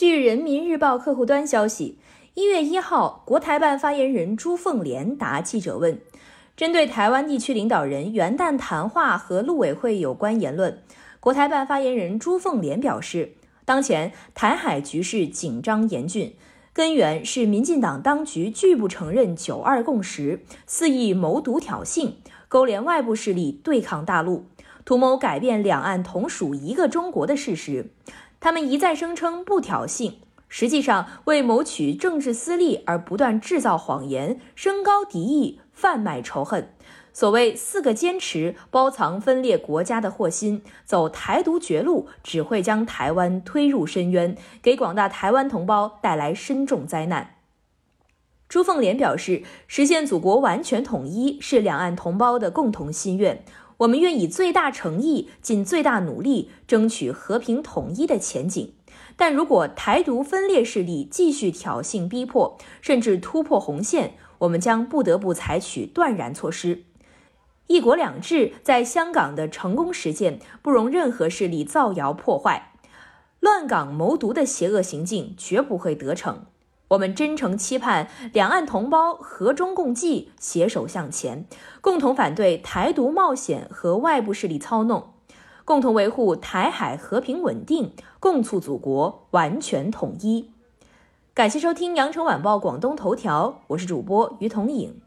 据人民日报客户端消息，一月一号，国台办发言人朱凤莲答记者问，针对台湾地区领导人元旦谈话和陆委会有关言论，国台办发言人朱凤莲表示，当前台海局势紧张严峻，根源是民进党当局拒不承认“九二共识”，肆意谋独挑衅，勾连外部势力对抗大陆，图谋改变两岸同属一个中国的事实。他们一再声称不挑衅，实际上为谋取政治私利而不断制造谎言，升高敌意，贩卖仇恨。所谓“四个坚持”，包藏分裂国家的祸心，走台独绝路，只会将台湾推入深渊，给广大台湾同胞带来深重灾难。朱凤莲表示，实现祖国完全统一是两岸同胞的共同心愿。我们愿以最大诚意、尽最大努力争取和平统一的前景，但如果台独分裂势力继续挑衅逼迫，甚至突破红线，我们将不得不采取断然措施。一国两制在香港的成功实践，不容任何势力造谣破坏，乱港谋独的邪恶行径绝不会得逞。我们真诚期盼两岸同胞和衷共济，携手向前，共同反对台独冒险和外部势力操弄，共同维护台海和平稳定，共促祖国完全统一。感谢收听羊城晚报广东头条，我是主播于彤颖。